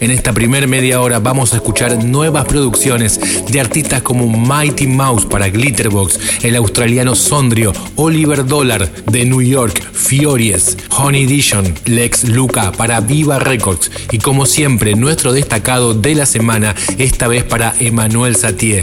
En esta primer media hora vamos a escuchar nuevas producciones de artistas como Mighty Mouse para Glitterbox, el australiano Sondrio, Oliver Dollar de New York, Fiories, Honey Edition, Lex Luca para Viva Records y como siempre nuestro destacado de la semana, esta vez para Emmanuel Satie.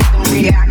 Psychology,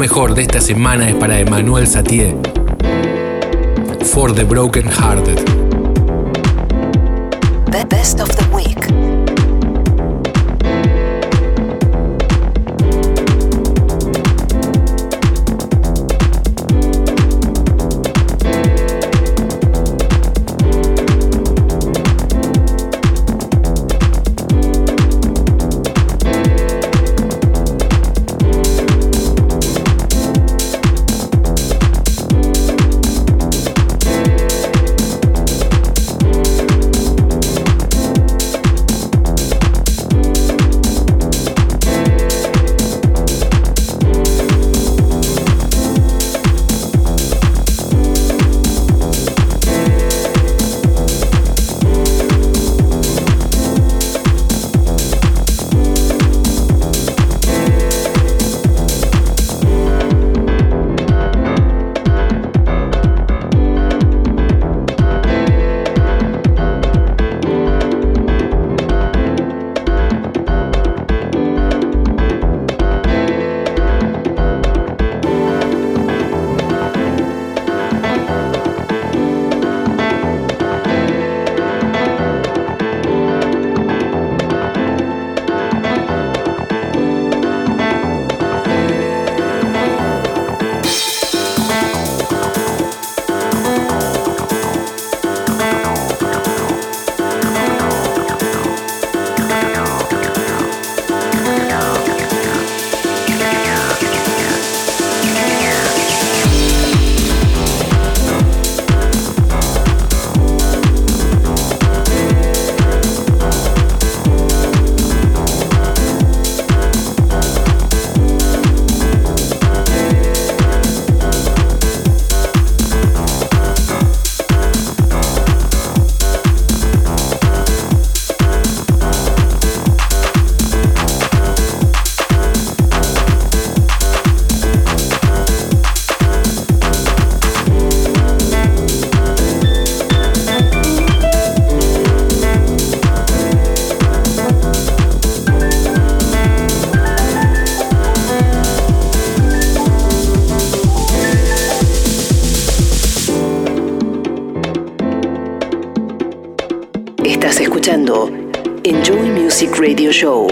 mejor de esta semana es para Emmanuel Satie. For the Broken Hearted. The best of the week. Show.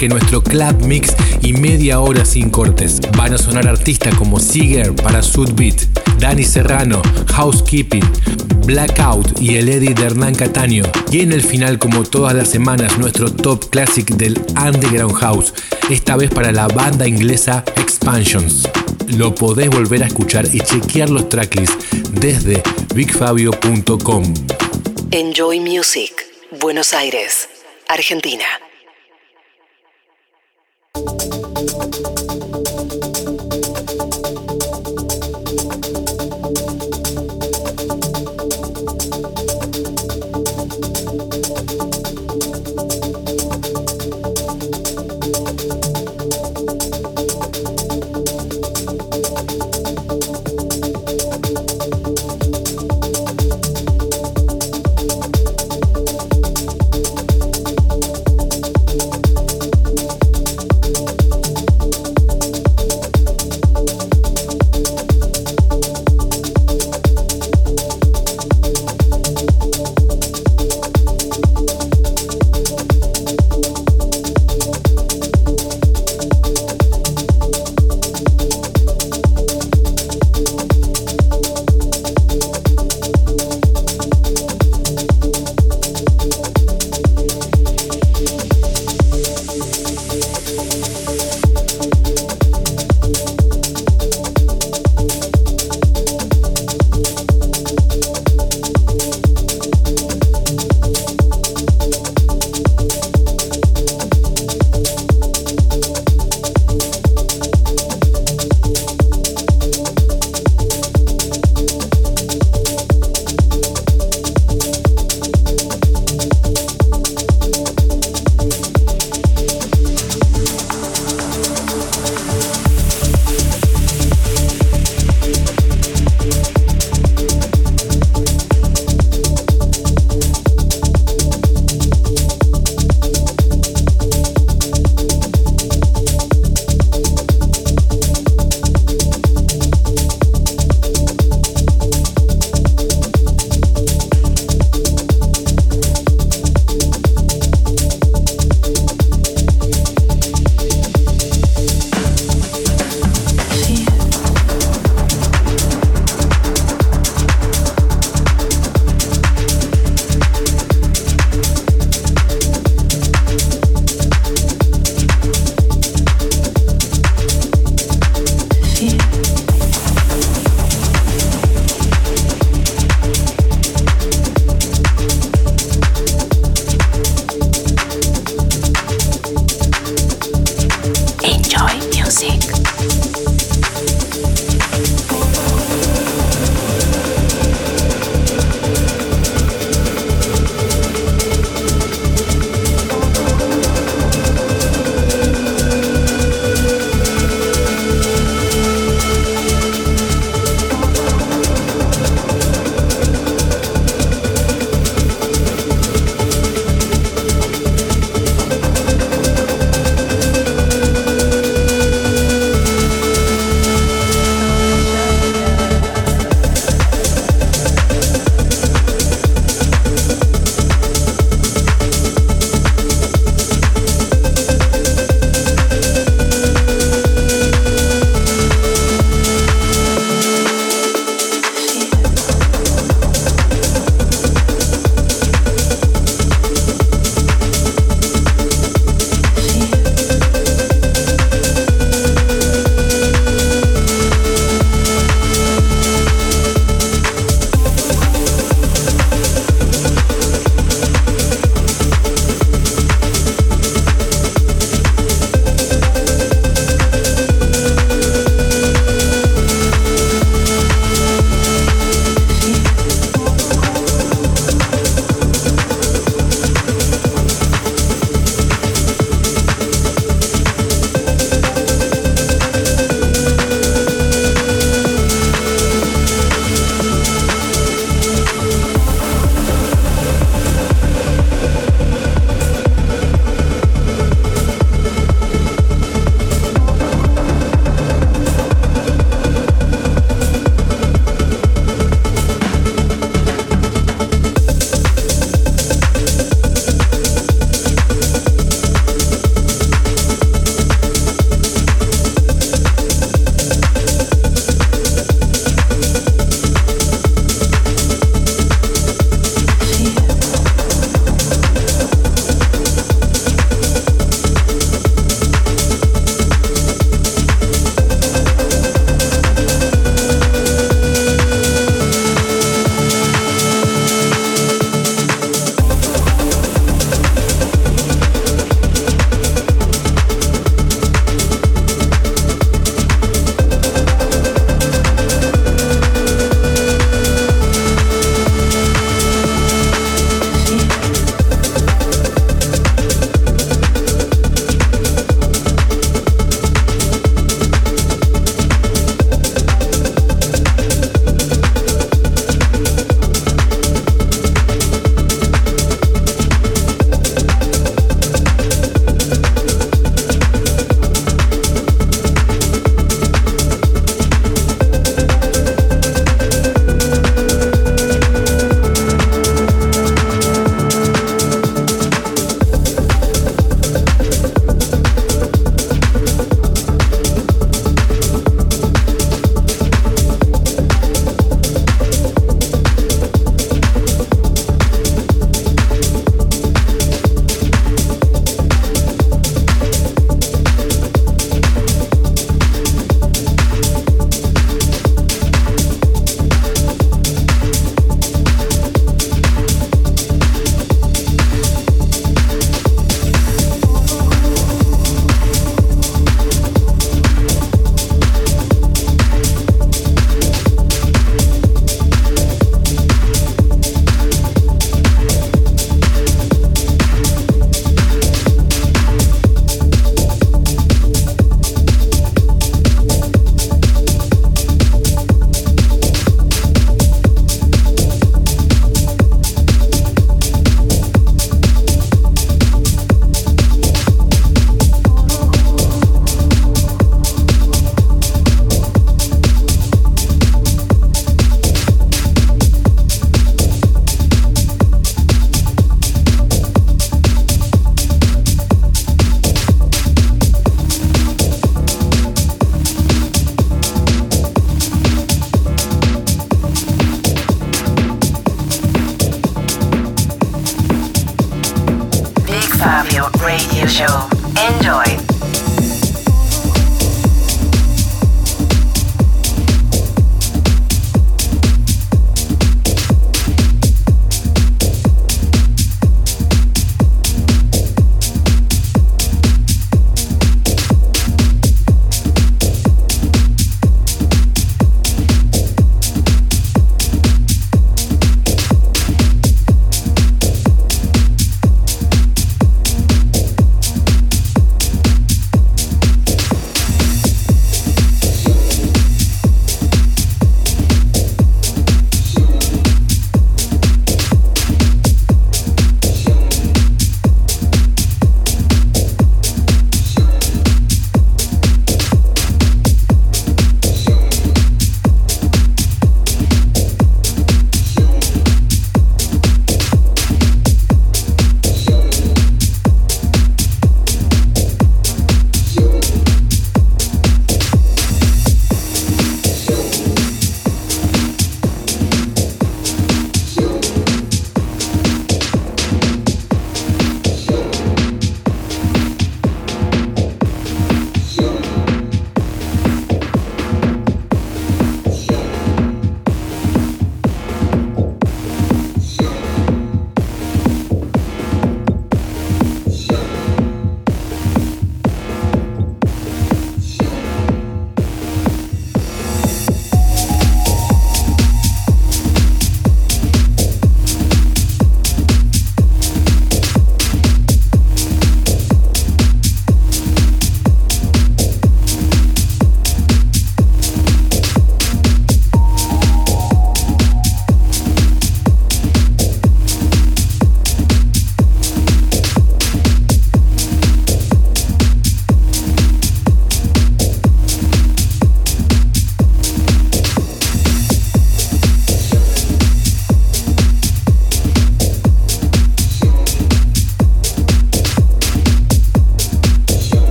Que nuestro club mix y media hora sin cortes. Van a sonar artistas como Seeger para Beat, Danny Serrano, Housekeeping, Blackout y el Eddie de Hernán Cataño. Y en el final, como todas las semanas, nuestro top classic del Underground House, esta vez para la banda inglesa Expansions. Lo podés volver a escuchar y chequear los tracklists desde bigfabio.com. Enjoy Music, Buenos Aires, Argentina.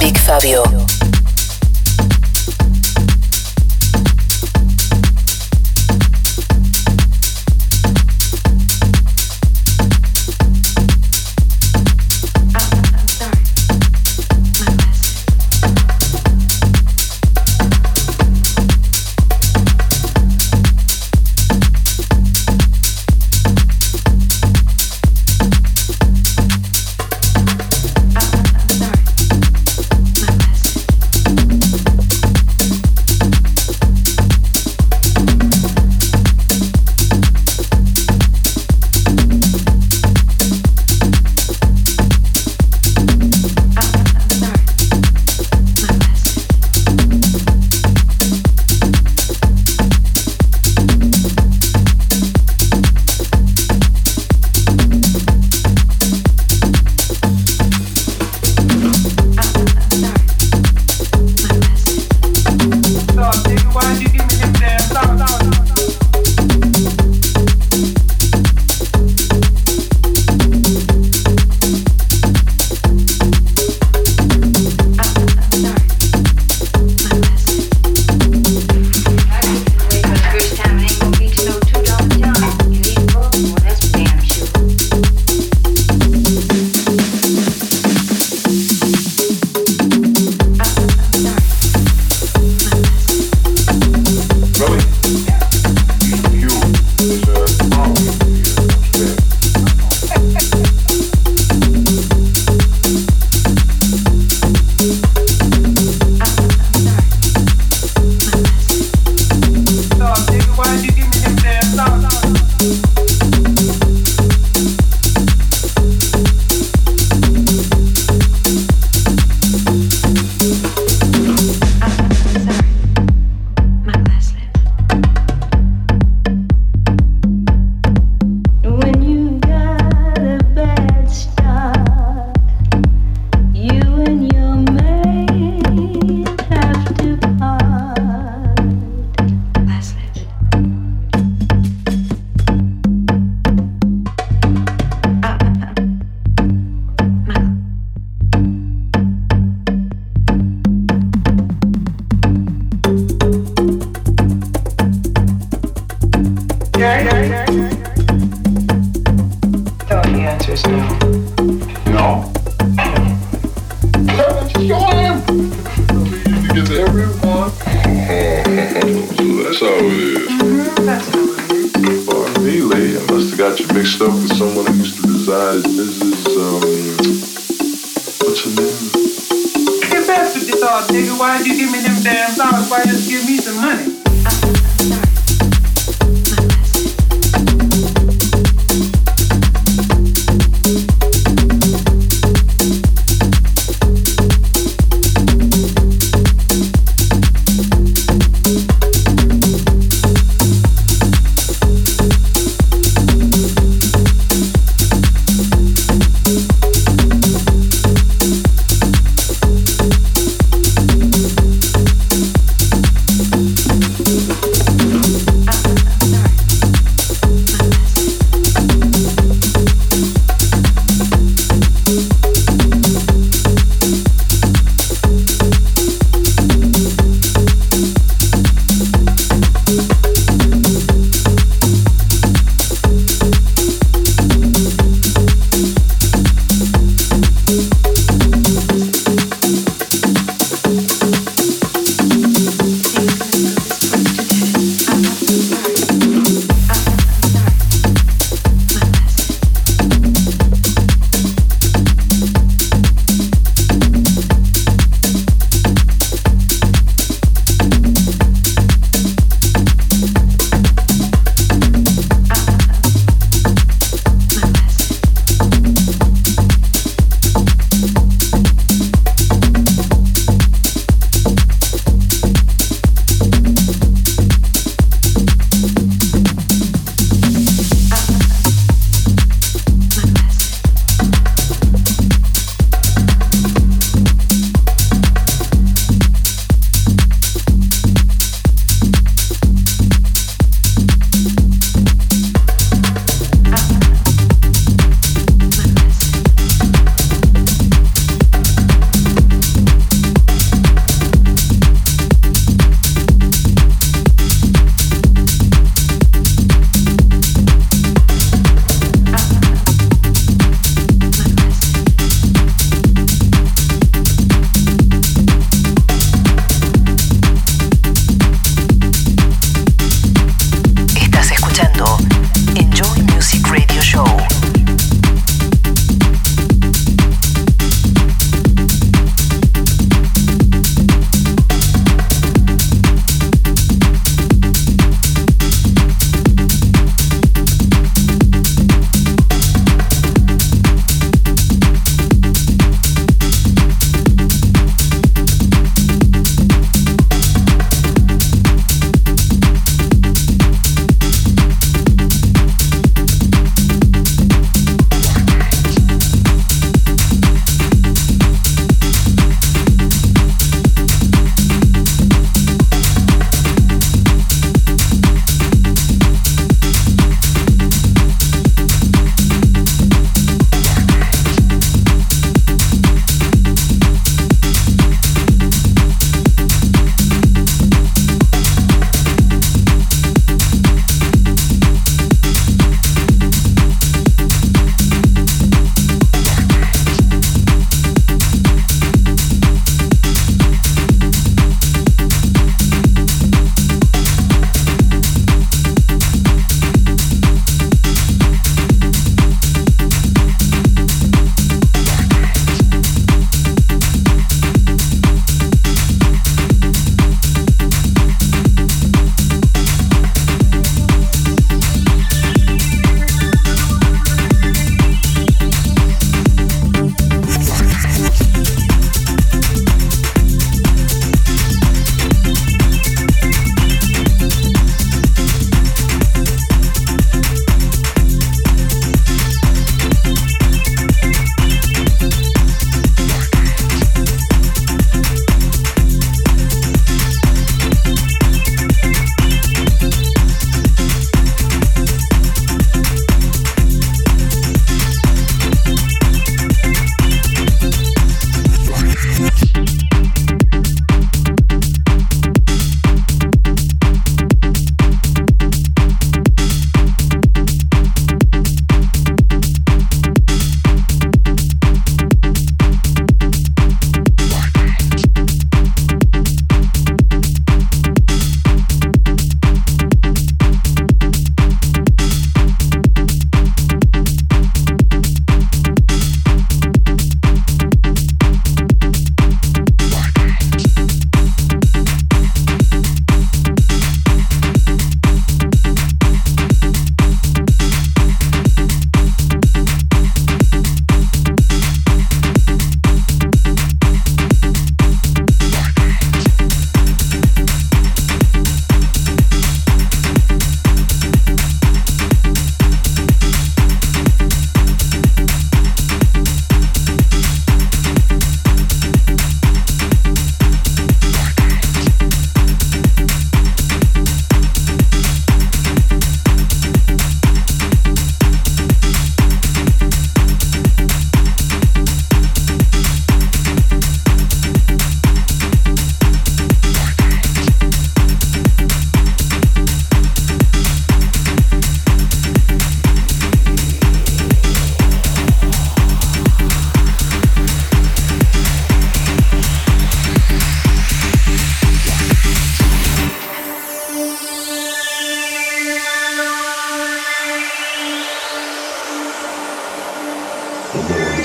Big Fabio.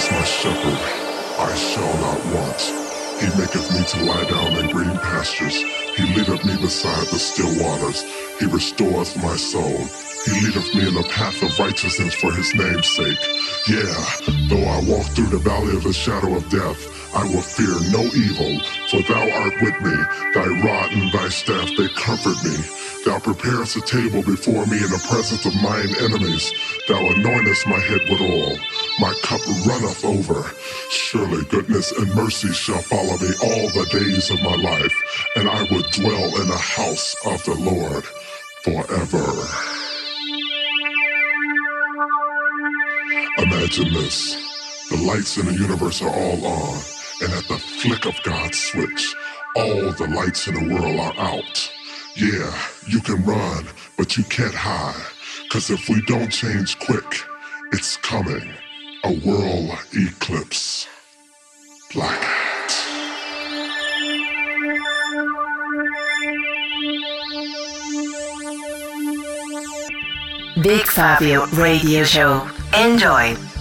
Is my shepherd, I shall not want. He maketh me to lie down in green pastures. He leadeth me beside the still waters. He restoreth my soul. He leadeth me in the path of righteousness for his name's sake. Yeah, though I walk through the valley of the shadow of death, I will fear no evil, for thou art with me. Thy rod and thy staff, they comfort me. Thou preparest a table before me in the presence of mine enemies. Thou anointest my head with oil. My cup runneth over. Surely goodness and mercy shall follow me all the days of my life, and I will dwell in the house of the Lord forever. Imagine this. The lights in the universe are all on, and at the flick of God's switch, all the lights in the world are out. Yeah, you can run, but you can't hide. Cause if we don't change quick, it's coming. A world eclipse. Black Hat. Big Fabio Radio Show. NJOY.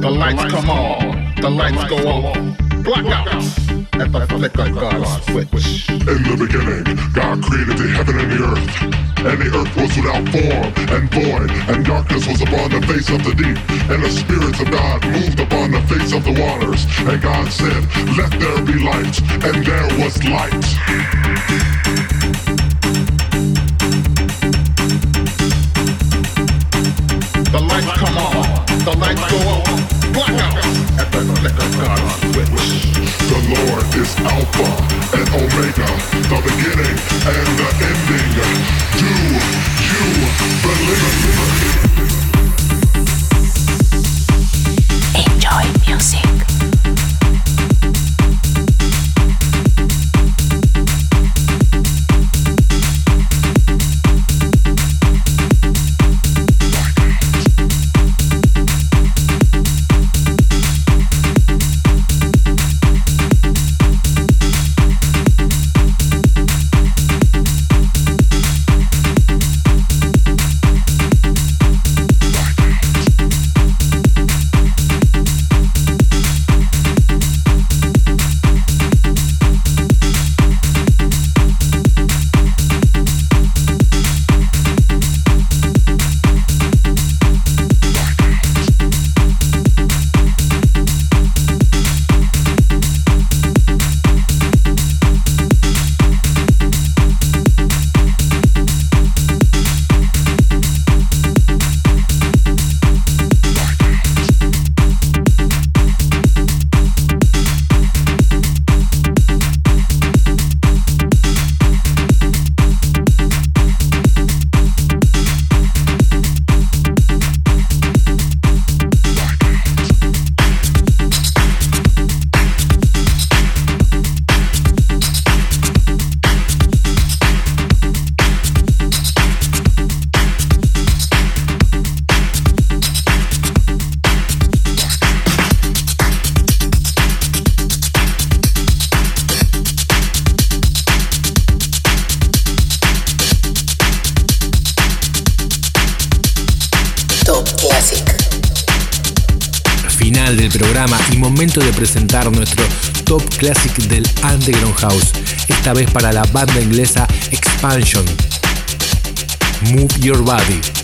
The lights come on, the lights go on. Blackout at the flick of God's switch. In the beginning, God created the heaven and the earth. And the earth was without form and void, and darkness was upon the face of the deep. And the spirits of God moved upon the face of the waters. And God said, Let there be light. And there was light. The lights go at the of God's switch. The Lord is Alpha and Omega, the beginning and the ending. Do you believe? NJOY MUSIK. Programa y momento de presentar nuestro top classic del Underground House, esta vez para la banda inglesa Expansion. Move Your Body.